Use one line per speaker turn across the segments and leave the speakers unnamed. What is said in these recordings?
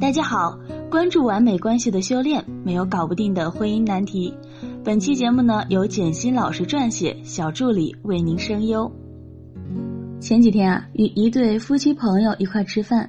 大家好，关注完美关系的修炼，没有搞不定的婚姻难题。本期节目呢，由简心老师撰写，小助理为您声优。前几天啊，与一对夫妻朋友一块吃饭，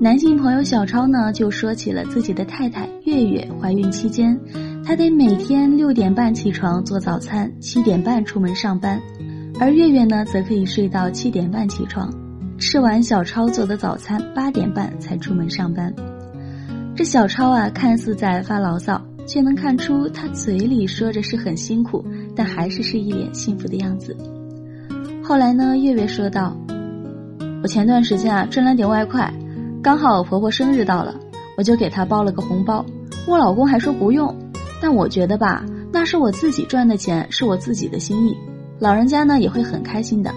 男性朋友小超呢就说起了自己的太太月月怀孕期间，他得每天六点半起床做早餐，七点半出门上班，而月月呢则可以睡到七点半起床，吃完小超做的早餐，八点半才出门上班。这小超啊，看似在发牢骚，却能看出他嘴里说着是很辛苦，但还是是一脸幸福的样子。后来呢，月月说道：“我前段时间啊赚了点外快，刚好婆婆生日到了，我就给她包了个红包。我老公还说不用，但我觉得吧，那是我自己赚的钱，是我自己的心意，老人家呢也会很开心的。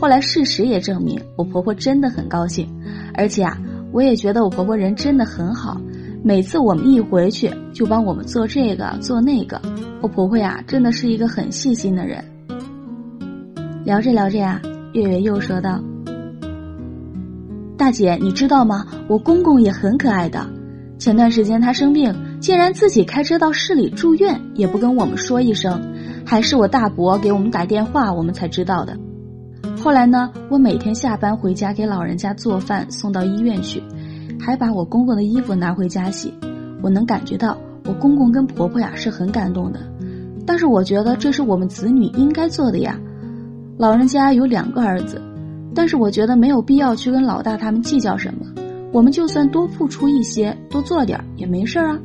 后来事实也证明，我婆婆真的很高兴，而且啊，我也觉得我婆婆人真的很好。”每次我们一回去，就帮我们做这个做那个。我婆婆呀，真的是一个很细心的人。聊着聊着呀，月月又说道：“大姐，你知道吗？我公公也很可爱的。前段时间他生病，竟然自己开车到市里住院，也不跟我们说一声，还是我大伯给我们打电话，我们才知道的。后来呢，我每天下班回家给老人家做饭，送到医院去。”还把我公公的衣服拿回家洗，我能感觉到我公公跟婆婆呀是很感动的，但是我觉得这是我们子女应该做的呀。老人家有两个儿子，但是我觉得没有必要去跟老大他们计较什么，我们就算多付出一些，多做点也没事啊。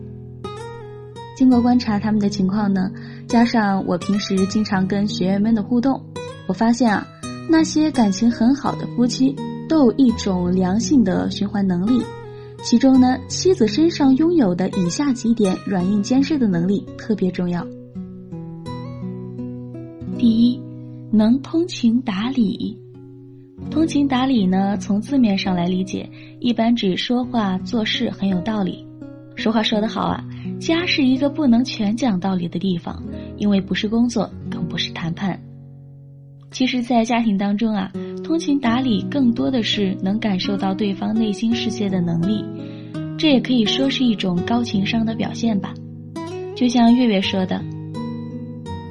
经过观察他们的情况呢，加上我平时经常跟学员们的互动，我发现啊，那些感情很好的夫妻都有一种良性的循环能力。其中呢，妻子身上拥有的以下几点软硬兼施的能力特别重要。第一，能通情达理。通情达理呢，从字面上来理解，一般指说话做事很有道理。俗话说得好啊，家是一个不能全讲道理的地方，因为不是工作，更不是谈判。其实，在家庭当中啊。通情达理更多的是能感受到对方内心世界的能力，这也可以说是一种高情商的表现吧。就像月月说的：“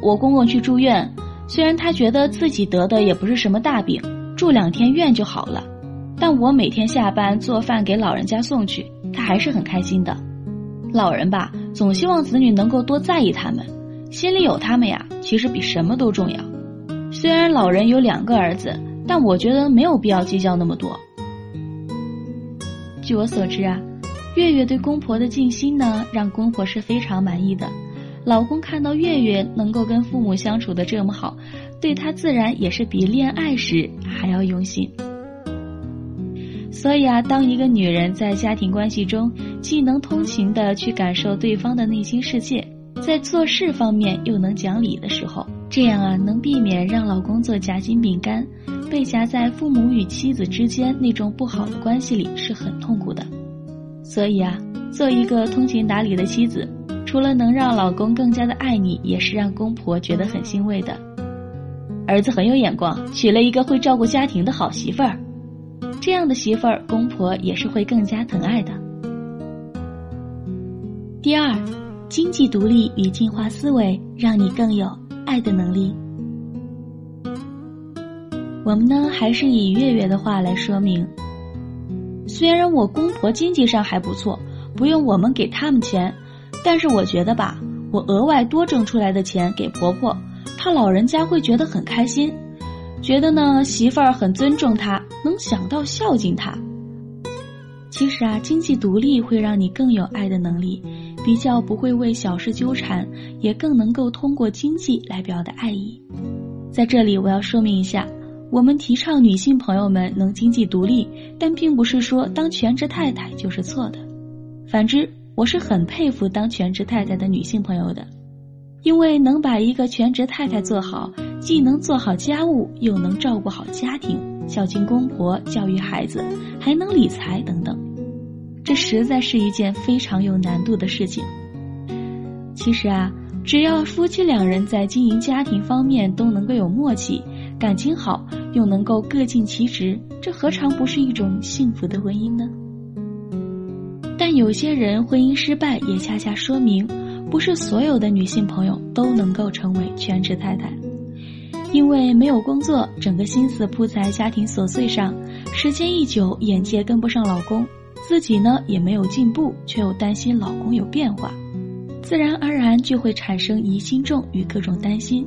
我公公去住院，虽然他觉得自己得的也不是什么大病，住两天院就好了，但我每天下班做饭给老人家送去，他还是很开心的。老人吧，总希望子女能够多在意他们，心里有他们呀，其实比什么都重要。虽然老人有两个儿子。”但我觉得没有必要计较那么多。据我所知啊，月月对公婆的尽心呢，让公婆是非常满意的。老公看到月月能够跟父母相处的这么好，对他自然也是比恋爱时还要用心。所以啊，当一个女人在家庭关系中既能通情的去感受对方的内心世界，在做事方面又能讲理的时候，这样啊，能避免让老公做夹心饼干。被夹在父母与妻子之间那种不好的关系里是很痛苦的，所以啊，做一个通情达理的妻子，除了能让老公更加的爱你，也是让公婆觉得很欣慰的。儿子很有眼光，娶了一个会照顾家庭的好媳妇儿，这样的媳妇儿，公婆也是会更加疼爱的。第二，经济独立与进化思维，让你更有爱的能力。我们呢，还是以月月的话来说明。虽然我公婆经济上还不错，不用我们给他们钱，但是我觉得吧，我额外多挣出来的钱给婆婆，她老人家会觉得很开心，觉得呢媳妇儿很尊重她，能想到孝敬她。其实啊，经济独立会让你更有爱的能力，比较不会为小事纠缠，也更能够通过经济来表达爱意。在这里，我要说明一下。我们提倡女性朋友们能经济独立，但并不是说当全职太太就是错的。反之，我是很佩服当全职太太的女性朋友的，因为能把一个全职太太做好，既能做好家务，又能照顾好家庭，孝敬公婆，教育孩子，还能理财等等，这实在是一件非常有难度的事情。其实啊，只要夫妻两人在经营家庭方面都能够有默契。感情好又能够各尽其职，这何尝不是一种幸福的婚姻呢？但有些人婚姻失败，也恰恰说明，不是所有的女性朋友都能够成为全职太太，因为没有工作，整个心思扑在家庭琐碎上，时间一久，眼界跟不上老公，自己呢也没有进步，却又担心老公有变化，自然而然就会产生疑心重与各种担心。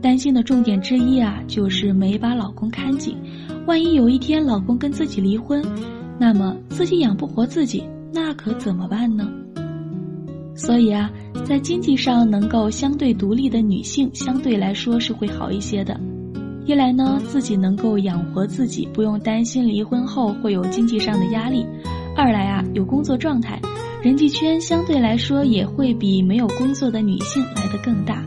担心的重点之一啊，就是没把老公看紧，万一有一天老公跟自己离婚，那么自己养不活自己，那可怎么办呢？所以啊，在经济上能够相对独立的女性，相对来说是会好一些的。一来呢，自己能够养活自己，不用担心离婚后会有经济上的压力；二来啊，有工作状态，人际圈相对来说也会比没有工作的女性来得更大。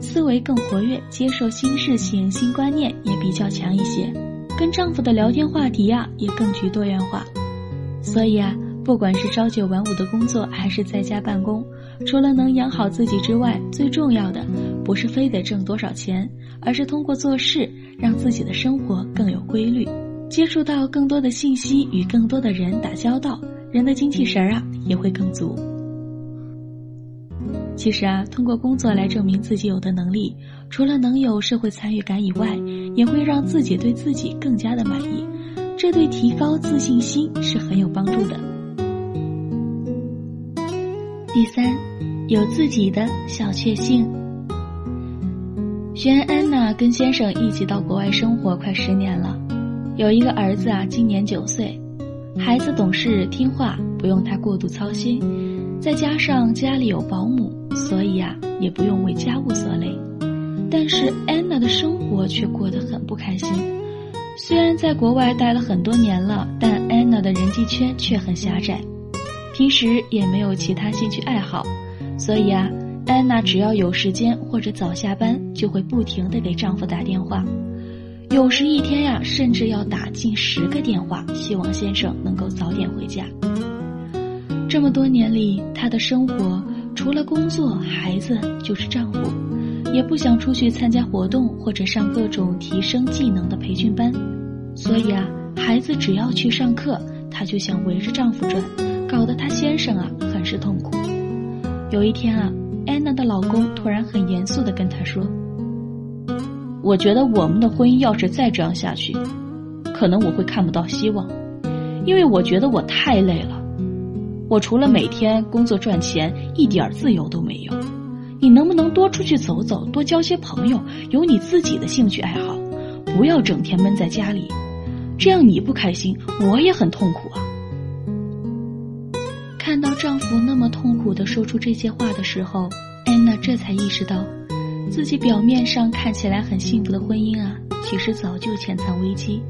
思维更活跃，接受新事情、新观念也比较强一些，跟丈夫的聊天话题啊也更具多元化。所以啊，不管是朝九晚五的工作，还是在家办公，除了能养好自己之外，最重要的不是非得挣多少钱，而是通过做事让自己的生活更有规律，接触到更多的信息，与更多的人打交道，人的精气神儿啊也会更足。其实啊，通过工作来证明自己有的能力，除了能有社会参与感以外，也会让自己对自己更加的满意，这对提高自信心是很有帮助的。第三，有自己的小确幸。轩安娜跟先生一起到国外生活快十年了，有一个儿子啊，今年九岁，孩子懂事听话，不用他过度操心，再加上家里有保姆。所以啊，也不用为家务所累，但是安娜的生活却过得很不开心。虽然在国外待了很多年了，但安娜的人际圈却很狭窄，平时也没有其他兴趣爱好。所以啊，安娜只要有时间或者早下班，就会不停的给丈夫打电话，有时一天呀，甚至要打近十个电话，希望先生能够早点回家。这么多年里，她的生活。除了工作，孩子就是丈夫，也不想出去参加活动或者上各种提升技能的培训班，所以啊，孩子只要去上课，她就想围着丈夫转，搞得她先生啊很是痛苦。有一天啊，安娜的老公突然很严肃的跟她说：“我觉得我们的婚姻要是再这样下去，可能我会看不到希望，因为我觉得我太累了。”我除了每天工作赚钱，一点自由都没有。你能不能多出去走走，多交些朋友，有你自己的兴趣爱好，不要整天闷在家里，这样你不开心，我也很痛苦啊。看到丈夫那么痛苦的说出这些话的时候，安娜这才意识到，自己表面上看起来很幸福的婚姻啊，其实早就潜藏危机。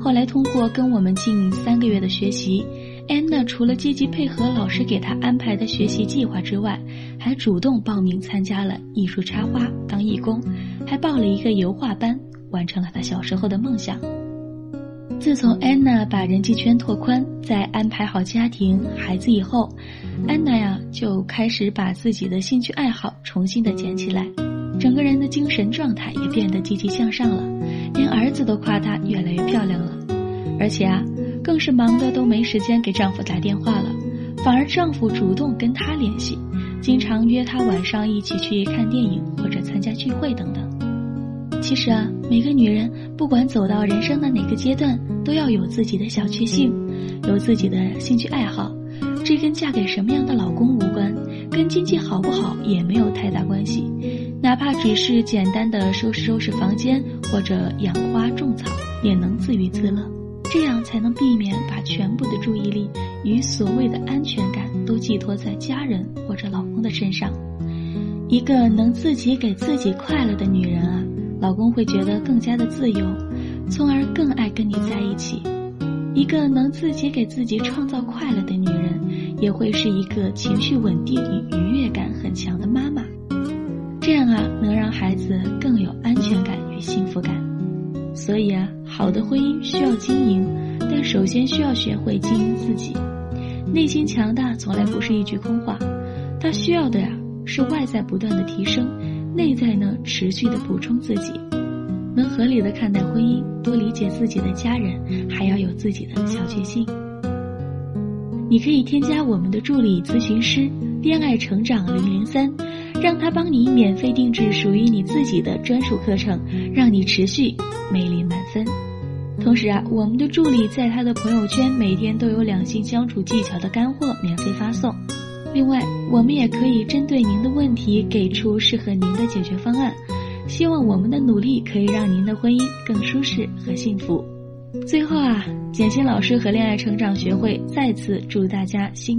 后来通过跟我们近三个月的学习。安娜除了积极配合老师给她安排的学习计划之外，还主动报名参加了艺术插花当义工，还报了一个油画班，完成了她小时候的梦想。自从安娜把人际圈拓宽，在安排好家庭孩子以后，安娜呀就开始把自己的兴趣爱好重新的捡起来，整个人的精神状态也变得积极向上了，连儿子都夸她越来越漂亮了，而且啊。更是忙得都没时间给丈夫打电话了，反而丈夫主动跟她联系，经常约她晚上一起去看电影或者参加聚会等等。其实啊，每个女人不管走到人生的哪个阶段，都要有自己的小确幸，有自己的兴趣爱好。这跟嫁给什么样的老公无关，跟经济好不好也没有太大关系。哪怕只是简单的收拾收拾房间或者养花种草，也能自娱自乐。这样才能避免把全部的注意力与所谓的安全感都寄托在家人或者老公的身上。一个能自己给自己快乐的女人啊，老公会觉得更加的自由，从而更爱跟你在一起。一个能自己给自己创造快乐的女人，也会是一个情绪稳定与愉悦感很强的妈妈。能让孩子更有安全感与幸福感。所以啊，好的婚姻需要经营，但首先需要学会经营自己。内心强大从来不是一句空话，它需要的呀是外在不断的提升，内在呢持续的补充自己，能合理的看待婚姻，多理解自己的家人，还要有自己的小确幸。你可以添加我们的助理咨询师“恋爱成长零零三”，让他帮你免费定制属于你自己的专属课程，让你持续魅力满分。同时啊，我们的助理在他的朋友圈每天都有两性相处技巧的干货免费发送。另外，我们也可以针对您的问题给出适合您的解决方案。希望我们的努力可以让您的婚姻更舒适和幸福。最后啊，简心老师和恋爱成长学会再次祝大家新。